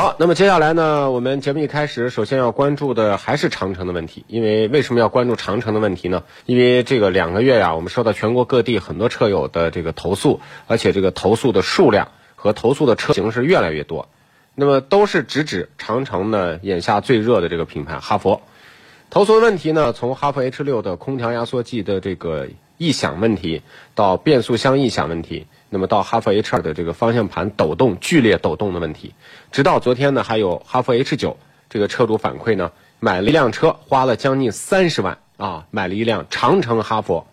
好，那么接下来呢，我们节目一开始，首先要关注的还是长城的问题。因为为什么要关注长城的问题呢？因为这个两个月呀，我们收到全国各地很多车友的这个投诉，而且这个投诉的数量和投诉的车型是越来越多。那么都是直指长城呢眼下最热的这个品牌哈弗。投诉的问题呢，从哈弗 H 六的空调压缩机的这个异响问题，到变速箱异响问题。那么到哈弗 H 二的这个方向盘抖动剧烈抖动的问题，直到昨天呢，还有哈弗 H 九这个车主反馈呢，买了一辆车，花了将近三十万啊，买了一辆长城哈弗。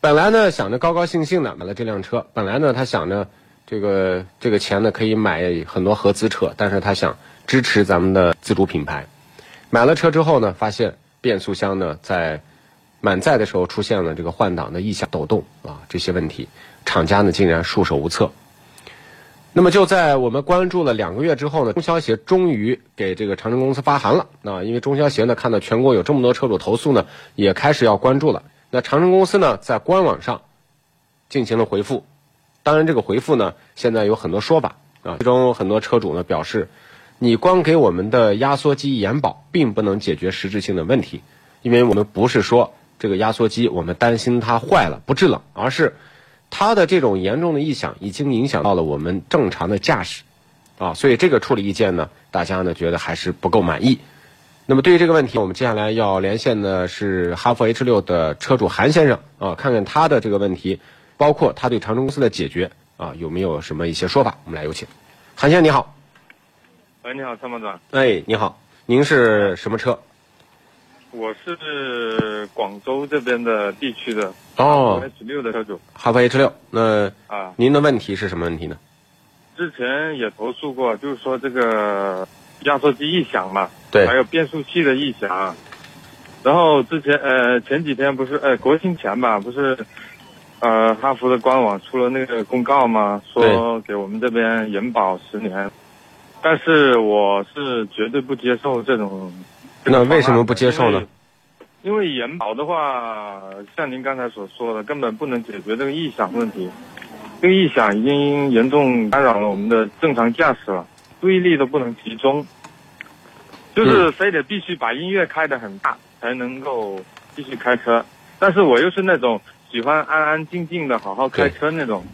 本来呢想着高高兴兴的买了这辆车，本来呢他想着这个这个钱呢可以买很多合资车，但是他想支持咱们的自主品牌。买了车之后呢，发现变速箱呢在满载的时候出现了这个换挡的异响抖动啊这些问题。厂家呢竟然束手无策。那么就在我们关注了两个月之后呢，中消协终于给这个长城公司发函了。那因为中消协呢看到全国有这么多车主投诉呢，也开始要关注了。那长城公司呢在官网上进行了回复。当然这个回复呢现在有很多说法啊，其中很多车主呢表示，你光给我们的压缩机延保，并不能解决实质性的问题，因为我们不是说这个压缩机我们担心它坏了不制冷，而是。它的这种严重的异响已经影响到了我们正常的驾驶，啊，所以这个处理意见呢，大家呢觉得还是不够满意。那么对于这个问题，我们接下来要连线的是哈弗 H 六的车主韩先生啊，看看他的这个问题，包括他对长城公司的解决啊有没有什么一些说法。我们来有请韩先生，你好。喂，你好，参谋长。哎，你好，您是什么车？我是广州这边的地区的哦，H 六的车主，哈弗 H 六。那啊，您的问题是什么问题呢？之前也投诉过，就是说这个压缩机异响嘛，对，还有变速器的异响。然后之前呃前几天不是呃国庆前吧，不是呃哈弗的官网出了那个公告吗？说给我们这边延保十年，但是我是绝对不接受这种。那为什么不接受呢？因为延保的话，像您刚才所说的，根本不能解决这个异响问题。这个异响已经严重干扰了我们的正常驾驶了，注意力都不能集中，就是非得必须把音乐开得很大才能够继续开车。但是我又是那种喜欢安安静静的好好开车那种，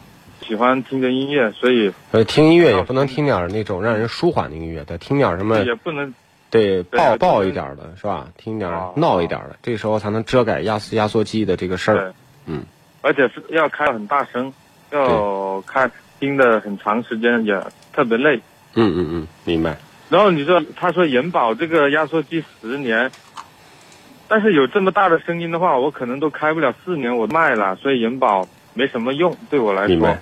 喜欢听着音乐，所以呃，听音乐也不能听点那种让人舒缓的音乐，得听点什么也不能。对，爆爆一点的是吧？听点闹一点的，这时候才能遮盖压缩压缩机的这个事儿。嗯，而且是要开很大声，要开听的很长时间，也特别累。嗯嗯嗯，明白。然后你说，他说延保这个压缩机十年，但是有这么大的声音的话，我可能都开不了四年，我卖了，所以延保没什么用，对我来说。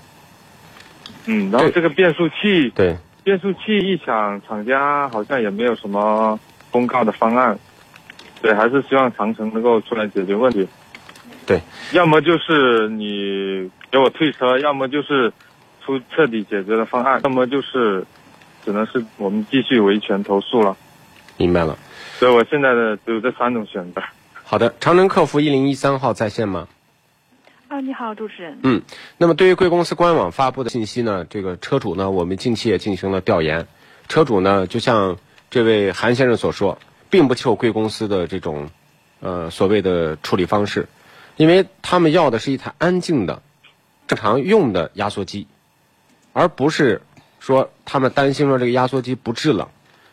嗯，然后这个变速器。对。变速器异响，厂家好像也没有什么公告的方案，对，还是希望长城能够出来解决问题。对，要么就是你给我退车，要么就是出彻底解决的方案，要么就是只能是我们继续维权投诉了。明白了。所以我现在的只有这三种选择。好的，长城客服一零一三号在线吗？啊，你好，主持人。嗯，那么对于贵公司官网发布的信息呢，这个车主呢，我们近期也进行了调研。车主呢，就像这位韩先生所说，并不接受贵公司的这种，呃，所谓的处理方式，因为他们要的是一台安静的、正常用的压缩机，而不是说他们担心说这个压缩机不制冷。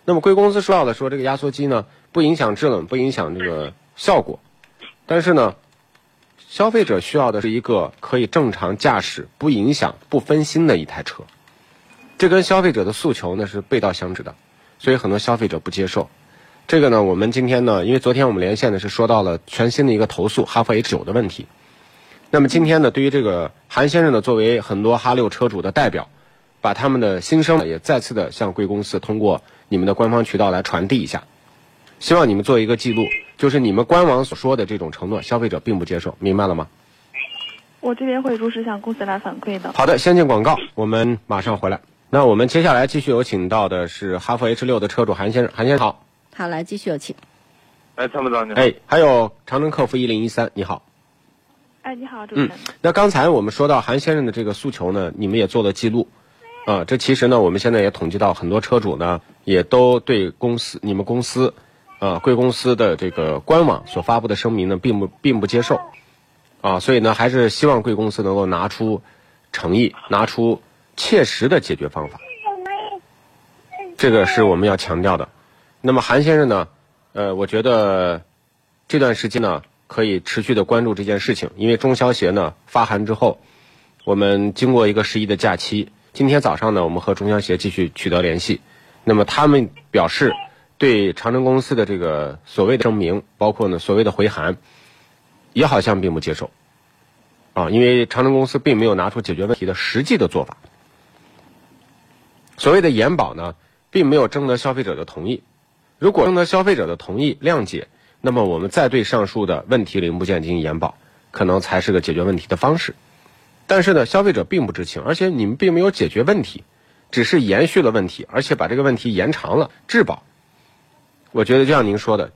那么贵公司说到的说这个压缩机呢，不影响制冷，不影响这个效果，但是呢。消费者需要的是一个可以正常驾驶、不影响、不分心的一台车，这跟消费者的诉求呢是背道相驰的，所以很多消费者不接受。这个呢，我们今天呢，因为昨天我们连线的是说到了全新的一个投诉哈弗 H 九的问题。那么今天呢，对于这个韩先生呢，作为很多哈六车主的代表，把他们的心声也再次的向贵公司通过你们的官方渠道来传递一下，希望你们做一个记录。就是你们官网所说的这种承诺，消费者并不接受，明白了吗？我这边会如实向公司来反馈的。好的，先进广告，我们马上回来。那我们接下来继续有请到的是哈弗 H 六的车主韩先生，韩先生好。好，来继续有请。哎，参谋长你好。哎，还有长城客服一零一三，你好。哎，你好，主持人。那刚才我们说到韩先生的这个诉求呢，你们也做了记录。啊，这其实呢，我们现在也统计到很多车主呢，也都对公司你们公司，呃，贵公司的这个官网所发布的声明呢，并不并不接受，啊，所以呢，还是希望贵公司能够拿出诚意，拿出切实的解决方法，这个是我们要强调的。那么韩先生呢，呃，我觉得这段时间呢，可以持续的关注这件事情，因为中消协呢发函之后，我们经过一个十一的假期。今天早上呢，我们和中消协继续取得联系，那么他们表示对长城公司的这个所谓的声明，包括呢所谓的回函，也好像并不接受，啊，因为长城公司并没有拿出解决问题的实际的做法。所谓的延保呢，并没有征得消费者的同意，如果征得消费者的同意谅解，那么我们再对上述的问题零部件进行延保，可能才是个解决问题的方式。但是呢，消费者并不知情，而且你们并没有解决问题，只是延续了问题，而且把这个问题延长了质保。我觉得就像您说的，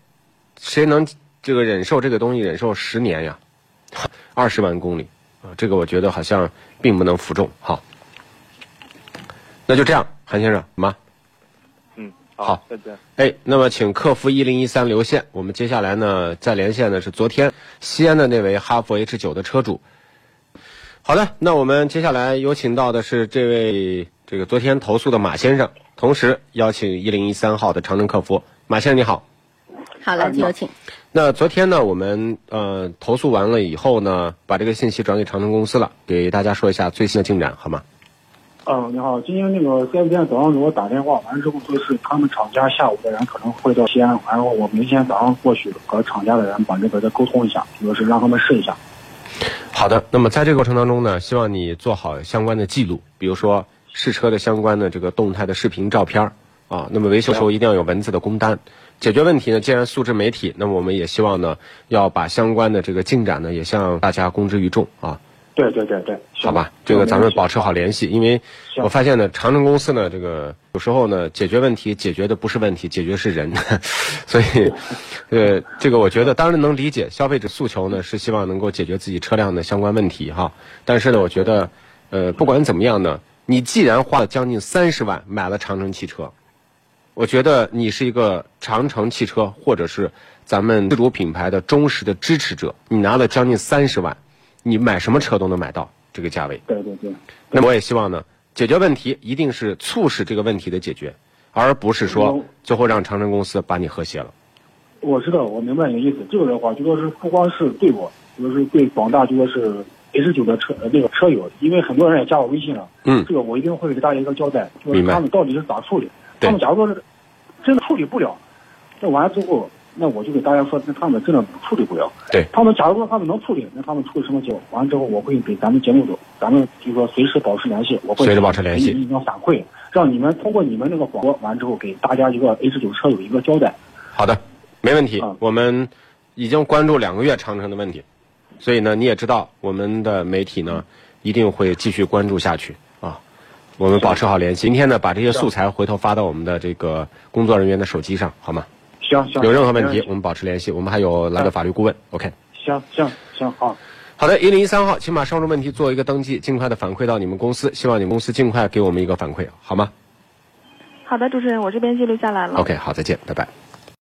谁能这个忍受这个东西忍受十年呀？二十万公里啊，这个我觉得好像并不能服众。好，那就这样，韩先生吗？嗯，好，再见。哎，那么请客服一零一三留线。我们接下来呢，再连线的是昨天西安的那位哈弗 H 九的车主。好的，那我们接下来有请到的是这位这个昨天投诉的马先生，同时邀请一零一三号的长城客服马先生你好。好，来有请。那昨天呢，我们呃投诉完了以后呢，把这个信息转给长城公司了，给大家说一下最新的进展，好吗？嗯，你好，今天那个四 S 店早上给我打电话，完了之后说是他们厂家下午的人可能会到西安，然后我明天早上过去和厂家的人把这个再沟通一下，就是让他们试一下。好的，那么在这个过程当中呢，希望你做好相关的记录，比如说试车的相关的这个动态的视频、照片啊。那么维修时候一定要有文字的工单。解决问题呢，既然素质媒体，那么我们也希望呢，要把相关的这个进展呢，也向大家公之于众啊。对对对对，好吧，这个咱们保持好联系，因为我发现呢，长城公司呢，这个有时候呢，解决问题解决的不是问题，解决是人，所以，呃，这个我觉得当然能理解，消费者诉求呢是希望能够解决自己车辆的相关问题哈，但是呢，我觉得，呃，不管怎么样呢，你既然花了将近三十万买了长城汽车，我觉得你是一个长城汽车或者是咱们自主品牌的忠实的支持者，你拿了将近三十万。你买什么车都能买到这个价位。对对对。那么我也希望呢，解决问题一定是促使这个问题的解决，而不是说最后让长城公司把你和谐了。我知道，我明白你的意思。这个的话，就说是不光是对我，就是对广大就说是 H 九的车那个车友，因为很多人也加我微信了。嗯。这个我一定会给大家一个交代，就是他们到底是咋处理。他们假如说是真的处理不了，那完了之后。那我就给大家说，那他们真的处理不了。对他们，假如说他们能处理，那他们处理什么结果？完了之后，我会给咱们节目组，咱们就说随时保持联系，我会随时保持联系，进行反馈，让你们通过你们那个广播，完之后给大家一个 H 九车友一个交代。好的，没问题。我们已经关注两个月长城的问题，所以呢，你也知道我们的媒体呢一定会继续关注下去啊。我们保持好联系。今天呢，把这些素材回头发到我们的这个工作人员的手机上，好吗？行行，有任何问题我们保持联系，我们还有来的法律顾问。OK，行行行，好，好的，一零一三号，请把上述问题做一个登记，尽快的反馈到你们公司，希望你们公司尽快给我们一个反馈，好吗？好的，主持人，我这边记录下来了。OK，好，再见，拜拜。